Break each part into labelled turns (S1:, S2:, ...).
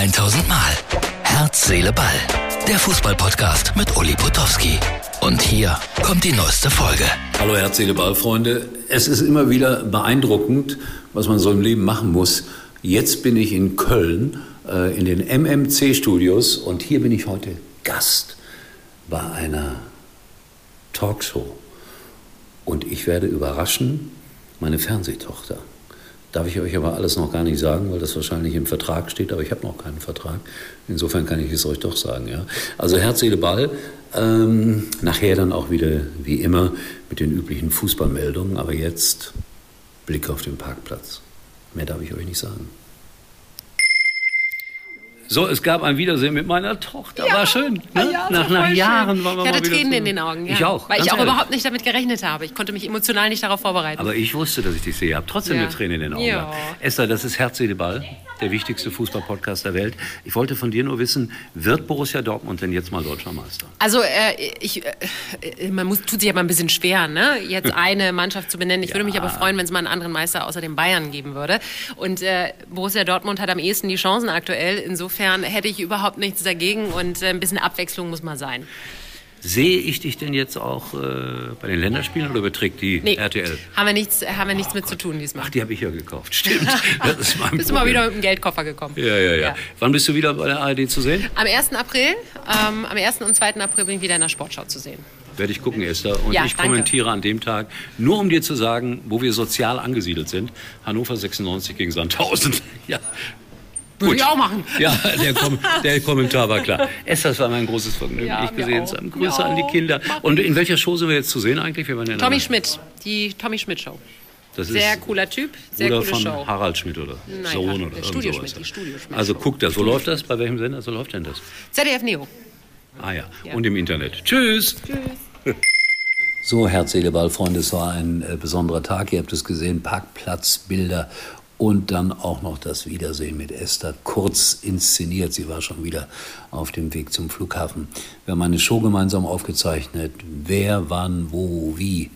S1: 1000 Mal. Herz, Seele, Ball. Der Fußballpodcast mit Uli Potowski. Und hier kommt die neueste Folge.
S2: Hallo Herz, Seele, Ball, Freunde. Es ist immer wieder beeindruckend, was man so im Leben machen muss. Jetzt bin ich in Köln äh, in den MMC-Studios und hier bin ich heute Gast bei einer Talkshow. Und ich werde überraschen meine Fernsehtochter. Darf ich euch aber alles noch gar nicht sagen, weil das wahrscheinlich im Vertrag steht, aber ich habe noch keinen Vertrag. Insofern kann ich es euch doch sagen. Ja? Also Herz, Seele, Ball. Ähm, nachher dann auch wieder, wie immer, mit den üblichen Fußballmeldungen. Aber jetzt Blick auf den Parkplatz. Mehr darf ich euch nicht sagen. So, es gab ein Wiedersehen mit meiner Tochter.
S3: Ja.
S2: War schön. Ne?
S3: Ja,
S2: nach nach Jahren
S3: schön.
S2: waren wir
S3: Ich
S2: mal
S3: hatte
S2: wieder
S3: Tränen in den Augen. Ja.
S2: Ich auch.
S3: Weil ich auch
S2: ehrlich.
S3: überhaupt nicht damit gerechnet habe. Ich konnte mich emotional nicht darauf vorbereiten.
S2: Aber ich wusste, dass ich dich sehe. Ich habe trotzdem
S3: Ja.
S2: eine Träne in den Augen.
S3: Ja.
S2: Esther, das ist Herz, Seele, Ball, der wichtigste Fußballpodcast der Welt. Ich wollte von dir nur wissen, wird Borussia Dortmund denn jetzt mal Deutscher Meister?
S3: Also äh, ich, äh, äh, man muss, tut sich aber ein bisschen schwer, ne? jetzt eine Mannschaft zu benennen. Ich würde mich aber freuen, wenn es mal einen anderen Meister außer den Bayern geben würde. Und äh, Borussia Dortmund hat am ehesten die Chancen aktuell. Insofern hätte ich überhaupt nichts dagegen und äh, ein bisschen Abwechslung muss mal sein.
S2: Sehe ich dich denn jetzt auch äh, bei den Länderspielen oder überträgt die
S3: Nee,
S2: RTL?
S3: haben wir nichts, haben wir nichts mit zu tun diesmal.
S2: Ach, die habe ich ja gekauft. Stimmt. Das ist mein
S3: Bist du mal wieder mit dem Geldkoffer gekommen.
S2: Ja, ja, ja,
S3: Ja.
S2: Wann bist du wieder bei der ARD zu sehen?
S3: Am 1. April, ähm, am 1. und 2. April bin ich wieder in der Sportschau zu sehen.
S2: Werde ich gucken, Esther. Und
S3: Ja,
S2: ich
S3: danke.
S2: kommentiere an dem Tag, nur um dir zu sagen, wo wir sozial angesiedelt sind. Hannover 96 gegen Sandhausen. Ja.
S3: Würde ich auch machen.
S2: Ja, der, Kom der Kommentar war klar. Esther, das war mein großes Vergnügen,
S3: Ja,
S2: dich gesehen zu haben. Grüße an die. Kinder. Und in welcher Show sind wir jetzt zu sehen eigentlich? Wir waren in
S3: Tommy Schmidt, die Tommy Schmidt Show.
S2: Das ist
S3: Sehr cooler Typ, sehr coole
S2: von
S3: Show.
S2: Harald Schmidt oder
S3: Nein,
S2: Sohn
S3: Harald-
S2: oder
S3: Studio
S2: sowas.
S3: Schmidt, die Studio Schmidt
S2: Also guckt das. Wo läuft das? Bei welchem Sender? So läuft denn das?
S3: ZDF Neo.
S2: Ah ja.
S3: Ja.
S2: Und im Internet. Tschüss.
S3: Tschüss.
S2: So, Herz, Seele, Ball, Freunde, es war ein äh, besonderer Tag. Ihr habt es gesehen, Parkplatzbilder und dann auch noch das Wiedersehen mit Esther, kurz inszeniert. Sie war schon wieder auf dem Weg zum Flughafen. Wir haben eine Show gemeinsam aufgezeichnet. Wer, wann, wo, wie.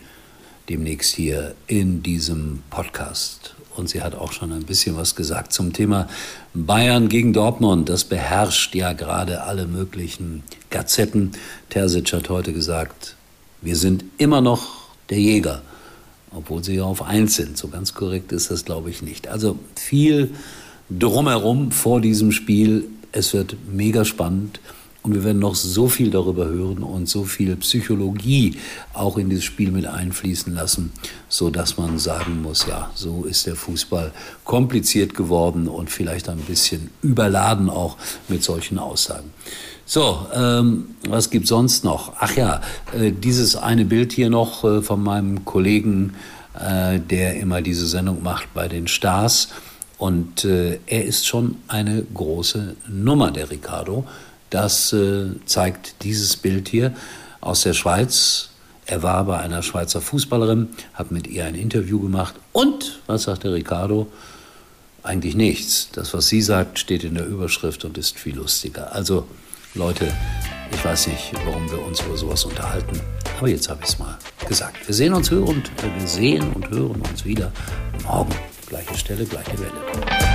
S2: Demnächst hier in diesem Podcast. Und sie hat auch schon ein bisschen was gesagt zum Thema Bayern gegen Dortmund. Das beherrscht ja gerade alle möglichen Gazetten. Terzic hat heute gesagt, wir sind immer noch der Jäger, obwohl sie ja auf eins sind. So ganz korrekt ist das, glaube ich, nicht. Also viel drumherum vor diesem Spiel. Es wird mega spannend. Und wir werden noch so viel darüber hören und so viel Psychologie auch in dieses Spiel mit einfließen lassen, so dass man sagen muss, ja, so ist der Fußball kompliziert geworden und vielleicht ein bisschen überladen auch mit solchen Aussagen. So, ähm, was gibt's sonst noch? Ach ja, äh, dieses eine Bild hier noch äh, von meinem Kollegen, äh, der immer diese Sendung macht bei den Stars. Und äh, er ist schon eine große Nummer, der Ricardo. Das äh, zeigt dieses Bild hier aus der Schweiz. Er war bei einer Schweizer Fußballerin, hat mit ihr ein Interview gemacht. Und, was sagt der Ricardo? Eigentlich nichts. Das, was sie sagt, steht in der Überschrift und ist viel lustiger. Also, Leute, ich weiß nicht, warum wir uns über sowas unterhalten, aber jetzt habe ich es mal gesagt. Wir sehen uns hören äh, wir sehen und hören uns wieder morgen. Gleiche Stelle, gleiche Welle.